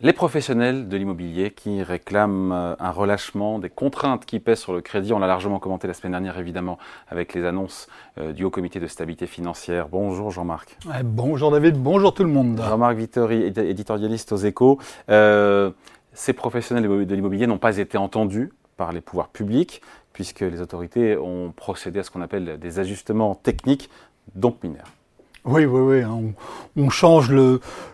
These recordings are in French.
Les professionnels de l'immobilier qui réclament euh, un relâchement des contraintes qui pèsent sur le crédit, on l'a largement commenté la semaine dernière évidemment avec les annonces euh, du Haut Comité de stabilité financière. Bonjour Jean-Marc. bonjour David, bonjour tout le monde. Jean-Marc Vittori, éditorialiste aux échos. Euh, ces professionnels de l'immobilier n'ont pas été entendus par les pouvoirs publics puisque les autorités ont procédé à ce qu'on appelle des ajustements techniques, donc mineurs. Oui, oui, oui. Hein. On, change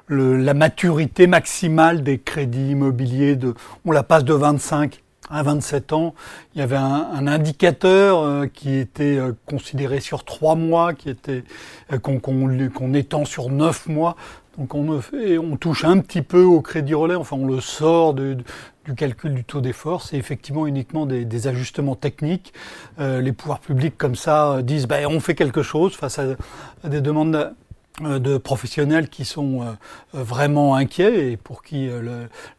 la maturité maximale des crédits immobiliers. On la passe de 25 à 27 ans. Il y avait un, indicateur euh, qui était euh, considéré sur 3 mois, qui était euh, qu'on étend sur 9 mois. Donc on, on touche un petit peu au crédit relais, enfin on le sort de, du calcul du taux d'effort, c'est effectivement uniquement des, ajustements techniques. Euh, les pouvoirs publics comme ça euh, disent ben, on fait quelque chose face à, des demandes euh, de professionnels qui sont vraiment inquiets et pour qui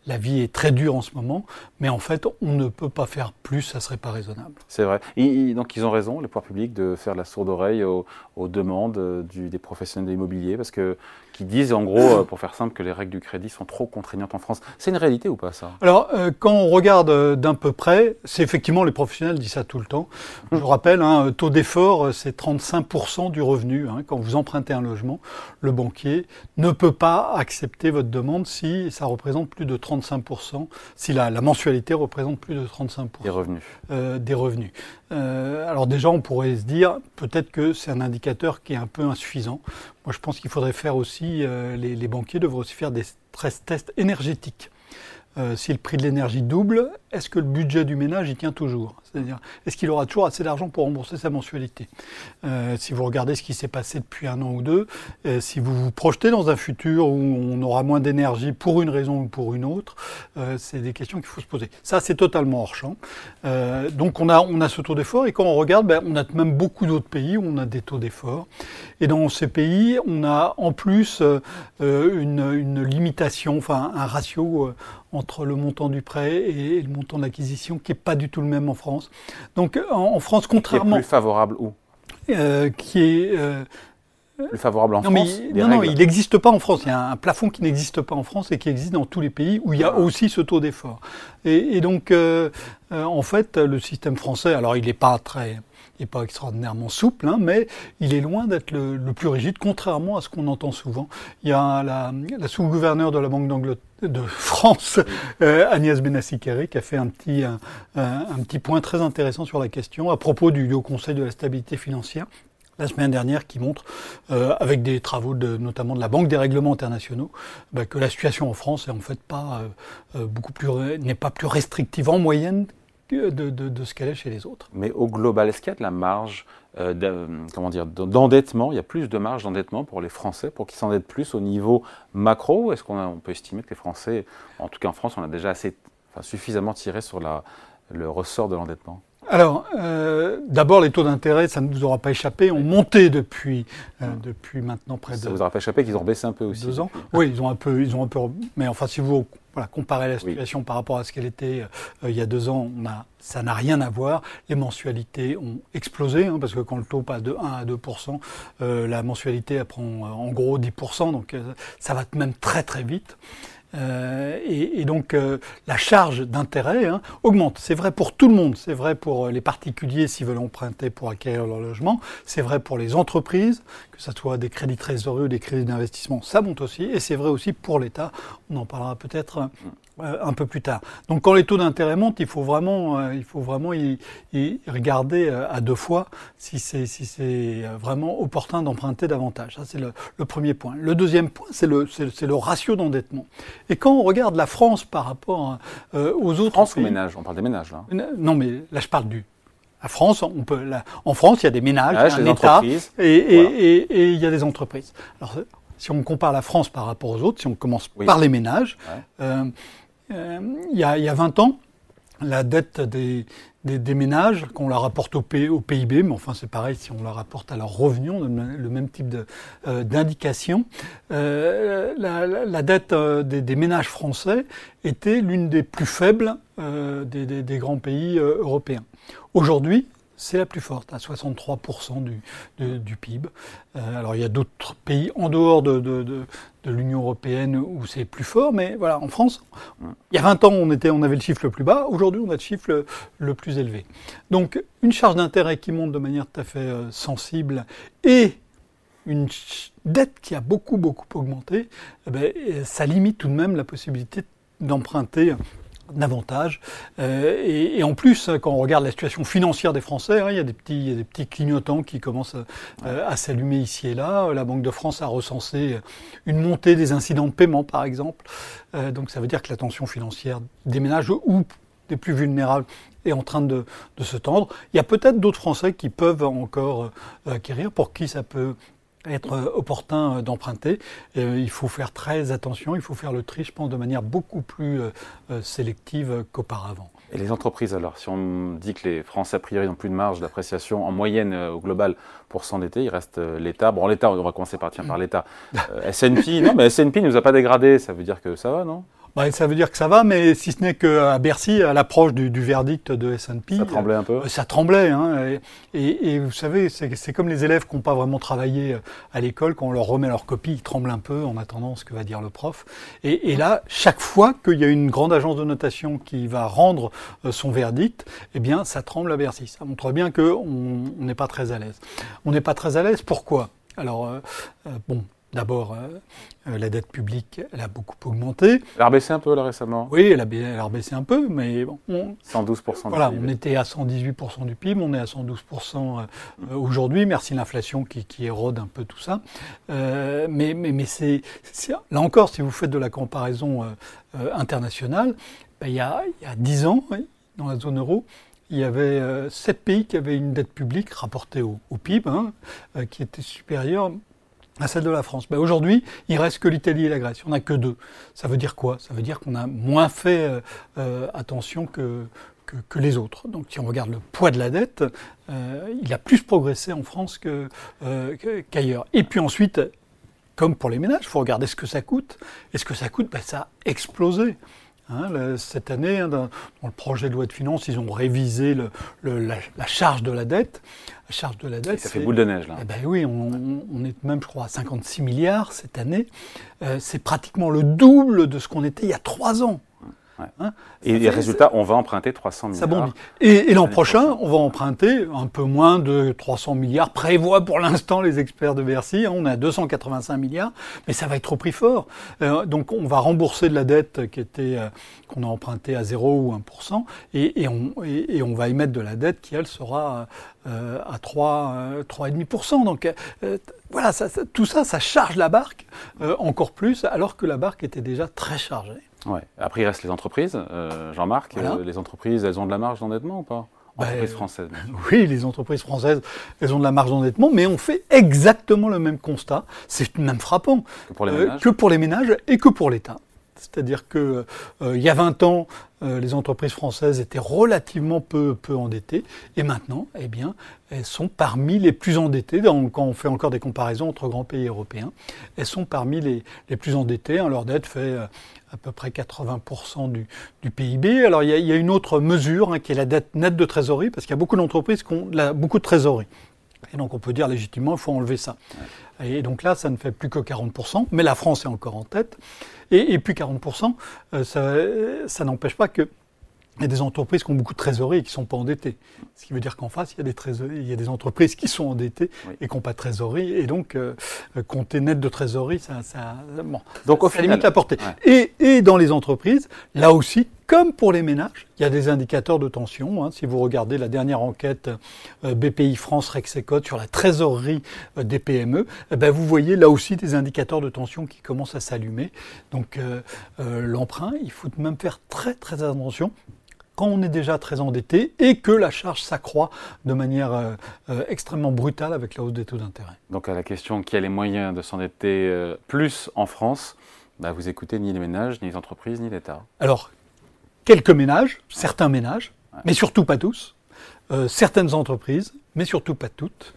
la vie est très dure en ce moment. Mais en fait, on ne peut pas faire plus, ça serait pas raisonnable. C'est vrai. Donc ils ont raison, les pouvoirs publics, de faire la sourde oreille aux, demandes des professionnels de l'immobilier parce que qui disent en gros, euh, pour faire simple, que les règles du crédit sont trop contraignantes en France. C'est une réalité ou pas ça? Alors, euh, quand on regarde euh, d'un peu près, c'est effectivement les professionnels disent ça tout le temps. Je vous rappelle, hein, taux d'effort, c'est 35% du revenu. Hein. quand vous empruntez un logement, le banquier ne peut pas accepter votre demande si ça représente plus de 35%, si la, la mensualité représente plus de 35%. Des revenus. des revenus. Alors déjà, on pourrait se dire peut-être que c'est un indicateur qui est un peu insuffisant. Moi, je pense qu'il faudrait faire aussi, euh, les, banquiers devraient aussi faire des stress tests énergétiques. Euh, si le prix de l'énergie double, est-ce que le budget du ménage y tient toujours? C'est-à-dire, est-ce qu'il aura toujours assez d'argent pour rembourser sa mensualité? Euh, Si vous regardez ce qui s'est passé depuis un an ou deux, euh, si vous vous projetez dans un futur où on aura moins d'énergie pour une raison ou pour une autre, c'est des questions qu'il faut se poser. Ça, c'est totalement hors champ. donc, on a, on a ce taux d'effort et quand on regarde, ben, on a même beaucoup d'autres pays où on a des taux d'effort. Et dans ces pays, on a en plus une, une, limitation, enfin un ratio entre le montant du prêt et le montant de l'acquisition, qui n'est pas du tout le même en France. Donc en, France, contrairement... Qui est plus favorable où? Euh, Qui est... Euh, plus favorable en non, France mais, Non, non, il n'existe pas en France. Il y a un plafond qui n'existe pas en France et qui existe dans tous les pays où il y a ah. aussi ce taux d'effort. Et, donc, euh, en fait, le système français, alors il n'est pas très il n'est pas extraordinairement souple, hein, mais il est loin d'être le, plus rigide, contrairement à ce qu'on entend souvent. Il y a la, sous-gouverneure de la Banque de France, euh, Agnès benassi qui a fait un petit, un, petit point très intéressant sur la question à propos du Haut Conseil de la stabilité financière la semaine dernière qui montre, euh, avec des travaux de, notamment de la Banque des règlements internationaux, bah, que la situation en France est en fait pas euh, n'est pas plus restrictive en moyenne de, ce qu'elle est chez les autres. Mais au global, est-ce qu'il y a de la marge euh, d'endettement? Il y a plus de marge d'endettement pour les Français, pour qu'ils s'endettent plus au niveau macro? Est-ce qu'on on peut estimer que les Français, en tout cas en France, on a déjà assez, suffisamment tiré sur le ressort de l'endettement? Alors, euh, d'abord, les taux d'intérêt, ça ne vous aura pas échappé, ont monté depuis, euh, depuis maintenant près de. Ça ne vous aura pas échappé qu'ils ont baissé un peu aussi. Deux ans. Oui, ils ont un peu, ils ont un peu. Mais enfin, si vous voilà, comparer la situation par rapport à ce qu'elle était euh, il y a deux ans, on a, ça n'a rien à voir. Les mensualités ont explosé, hein, parce que quand le taux passe de 1 à 2% euh, la mensualité elle prend en gros 10% donc ça va même très très vite. Euh, et, donc euh, la charge d'intérêt hein, augmente. C'est vrai pour tout le monde. C'est vrai pour les particuliers s'ils veulent emprunter pour acquérir leur logement. C'est vrai pour les entreprises, que ce soit des crédits trésoriers ou des crédits d'investissement, ça monte aussi. Et c'est vrai aussi pour l'État. On en parlera peut-être euh, un peu plus tard. Donc quand les taux d'intérêt montent, il faut vraiment, euh, il faut vraiment y, regarder euh, à deux fois si c'est vraiment opportun d'emprunter davantage. Ça c'est le, premier point. Le deuxième point, c'est le ratio d'endettement. Et quand on regarde la France par rapport aux autres France ou ménages On parle des ménages là. Non, mais là je parle du la France, on peut, en France, il y a des ménages, il y a un État, et, il y a des entreprises. Alors, si on compare la France par rapport aux autres, si on commence par les ménages, euh, il, y a, il, y a, 20 ans, la dette des, des, ménages, qu'on la rapporte au, PIB, mais enfin c'est pareil si on la rapporte à leur revenu, on a le même type euh, d'indication. Euh, la, dette euh, des, ménages français était l'une des plus faibles des, grands pays européens. Aujourd'hui, c'est la plus forte, à 63% du, du, PIB. Euh, alors il y a d'autres pays en dehors de, de, l'Union européenne où c'est plus fort, mais voilà, en France, il y a 20 ans, on, était, on avait le chiffre le plus bas, aujourd'hui, on a le chiffre le, plus élevé. Donc une charge d'intérêt qui monte de manière tout à fait euh, sensible et une dette qui a beaucoup, beaucoup augmenté, eh ben, ça limite tout de même la possibilité d'emprunter davantage. Euh, et, en plus, quand on regarde la situation financière des Français, hein, il, y a des petits, des petits clignotants qui commencent euh, à s'allumer ici et là. La Banque de France a recensé une montée des incidents de paiement, par exemple. Euh, donc ça veut dire que la tension financière des ménages ou des plus vulnérables est en train de, de se tendre. Il y a peut-être d'autres Français qui peuvent encore acquérir, pour qui ça peut être euh, opportun euh, d'emprunter. Euh, il faut faire très attention, il faut faire le tri, je pense, de manière beaucoup plus sélective qu'auparavant. Et les entreprises, alors, si on dit que les Français, a priori, n'ont plus de marge d'appréciation en moyenne au global pour s'endetter, il reste l'État. Bon, l'État, on va commencer par, tiens, par l'État. S&P, non, mais S&P ne nous a pas dégradé, ça veut dire que ça va, non? Bah, ça veut dire que ça va, mais si ce n'est qu'à Bercy, à l'approche du, verdict de S&P... Ça tremblait un peu euh, Ça tremblait. Hein, et, vous savez, c'est comme les élèves qui n'ont pas vraiment travaillé euh, à l'école, quand on leur remet leur copie, ils tremblent un peu en attendant ce que va dire le prof. Et, là, chaque fois qu'il y a une grande agence de notation qui va rendre euh, son verdict, eh bien, ça tremble à Bercy. Ça montre bien qu'on n'est pas très à l'aise. On n'est pas très à l'aise, pourquoi? Alors, bon, D'abord, euh, euh, la dette publique, elle a beaucoup augmenté. Elle a rebaissé un peu là récemment Oui, elle a, elle a rebaissé un peu, mais bon. 112% Voilà, on était à 118% du PIB, on est à 112% euh, aujourd'hui, merci l'inflation qui, érode un peu tout ça. mais mais, mais c'est, là encore, si vous faites de la comparaison internationale, ben, il, y a, il y a 10 ans, dans la zone euro, il y avait sept pays qui avaient une dette publique rapportée au, PIB, hein, qui était supérieure à celle de la France. Ben Aujourd'hui, il reste que l'Italie et la Grèce. On n'a que deux. Ça veut dire quoi? Ça veut dire qu'on a moins fait euh, euh, attention que, que, les autres. Donc si on regarde le poids de la dette, euh, il a plus progressé en France qu'ailleurs. et puis ensuite, comme pour les ménages, il faut regarder ce que ça coûte. Et ce que ça coûte, ben, ça a explosé. Hein, cette année, hein, dans, le projet de loi de finances, ils ont révisé le, la, charge de la dette. La charge de la dette. ça fait boule de neige là. Eh ben oui, on, est même, je crois, à 56 milliards cette année. Euh, c'est pratiquement le double de ce qu'on était il y a trois ans. Hein et les résultats, on va emprunter 300 milliards. Et, l'an prochain, on va emprunter un peu moins de 300 milliards, prévoient pour l'instant les experts de Bercy. Hein, on est à 285 milliards, mais ça va être au prix fort. Euh, donc on va rembourser de la dette qui était euh, qu'on a empruntée à 0 ou 1%, et, on, et, on va émettre de la dette qui, elle, sera euh, à 3, 3,5%. Donc voilà, tout ça, ça charge la barque encore plus, alors que la barque était déjà très chargée. Ouais. Après, il reste les entreprises. Euh, Jean-Marc, euh, les entreprises, elles ont de la marge d'endettement ou pas? Ben, Entreprises françaises. oui, les entreprises françaises, elles ont de la marge d'endettement, mais on fait exactement le même constat. C'est même frappant. Que pour les euh, ménages? Que pour les ménages et que pour l'État. C'est-à-dire que il y a 20 ans, les entreprises françaises étaient relativement peu, peu endettées, et maintenant, eh bien, elles sont parmi les plus endettées. quand on fait encore des comparaisons entre grands pays européens, elles sont parmi les, les plus endettées. Hein, leur dette fait à peu près 80% du, du, PIB. Alors il y, a, une autre mesure hein, qui est la dette nette de trésorerie, parce qu'il y a beaucoup d'entreprises qui ont beaucoup de trésorerie. Et donc on peut dire légitimement, il faut enlever ça. Et donc là, ça ne fait plus que 40%, mais la France est encore en tête. Et, et puis 40%, euh, ça, ça n'empêche pas que il y a des entreprises qui ont beaucoup de trésorerie et qui ne sont pas endettées. Ce qui veut dire qu'en face, il y a des, il y a des entreprises qui sont endettées et qui n'ont pas de trésorerie. Et donc, euh, compter net de trésorerie, ça, ça, bon, donc, au limite la portée. Et, et, dans les entreprises, là aussi, comme pour les ménages, il y a des indicateurs de tension. Hein. Si vous regardez la dernière enquête euh, BPI France Rexecode sur la trésorerie euh, des PME, eh ben vous voyez là aussi des indicateurs de tension qui commencent à s'allumer. Donc euh, l'emprunt, il faut même faire très très attention quand on est déjà très endetté et que la charge s'accroît de manière euh, euh, extrêmement brutale avec la hausse des taux d'intérêt. Donc à la question qui a les moyens de s'endetter euh, plus en France, bah, vous écoutez ni les ménages, ni les entreprises, ni l'État. Alors, quelques ménages, certains ménages, mais surtout pas tous, certaines entreprises, mais surtout pas toutes.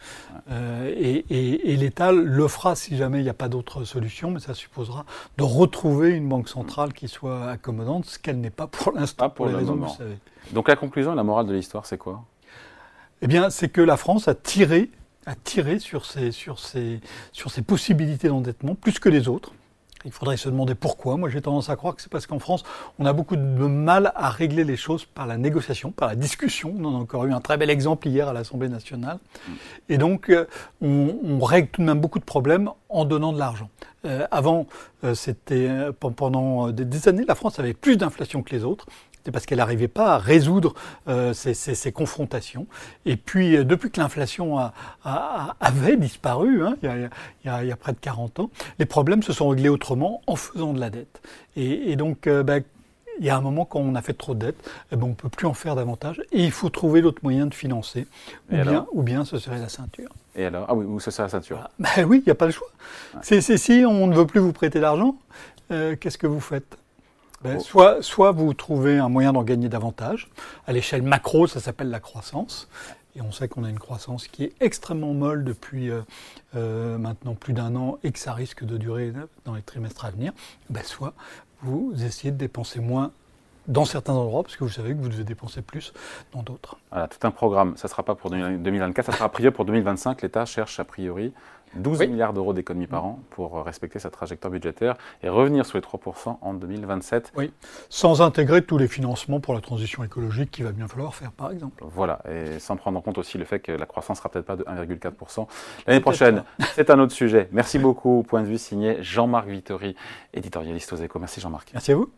Euh, et, l'État le fera si jamais il n'y a pas d'autre solution, mais ça supposera de retrouver une banque centrale qui soit accommodante, ce qu'elle n'est pas pour l'instant, pour, les raisons que vous savez. Donc la conclusion et la morale de l'histoire, c'est quoi? Eh bien, c'est que la France a tiré, a tiré sur ses, sur ses, sur ses possibilités d'endettement plus que les autres. Il faudrait se demander pourquoi. Moi, j'ai tendance à croire que c'est parce qu'en France, on a beaucoup de mal à régler les choses par la négociation, par la discussion. On en a encore eu un très bel exemple hier à l'Assemblée nationale. Et donc, euh, on, règle tout de même beaucoup de problèmes en donnant de l'argent. Euh, avant, euh, c'était pendant des années, la France avait plus d'inflation que les autres c'est parce qu'elle n'arrivait pas à résoudre euh, ces, confrontations. Et puis, euh, depuis que l'inflation avait disparu, hein, il, y a, près de 40 ans, les problèmes se sont réglés autrement en faisant de la dette. Et, donc, euh, ben, il y a un moment quand on a fait trop de dettes, eh ben, on ne peut plus en faire davantage. Et il faut trouver d'autres moyens de financer. Ou bien, ou bien ce serait la ceinture. Et alors? Ah oui, ou ce serait la ceinture. Ben oui, il n'y a pas le choix. C'est si on ne veut plus vous prêter d'argent, qu'est-ce que vous faites? Ben, soit, soit vous trouvez un moyen d'en gagner davantage. À l'échelle macro, ça s'appelle la croissance. Et on sait qu'on a une croissance qui est extrêmement molle depuis euh, euh, maintenant plus d'un an et que ça risque de durer dans les trimestres à venir. Ben, soit vous essayez de dépenser moins dans certains endroits, parce que vous savez que vous devez dépenser plus dans d'autres. Voilà, tout un programme. Ça ne sera pas pour 2024, ça sera a priori pour 2025. L'État cherche a priori 12 milliards d'euros d'économies par an pour respecter sa trajectoire budgétaire et revenir sur les 3% en 2027. Oui, sans intégrer tous les financements pour la transition écologique qu'il va bien falloir faire, par exemple. Voilà, et sans prendre en compte aussi le fait que la croissance ne sera peut-être pas de 1,4% l'année prochaine. C'est un autre sujet. Merci beaucoup. Point de vue signé Jean-Marc Vittori, éditorialiste aux échos. Merci Jean-Marc. Merci à vous.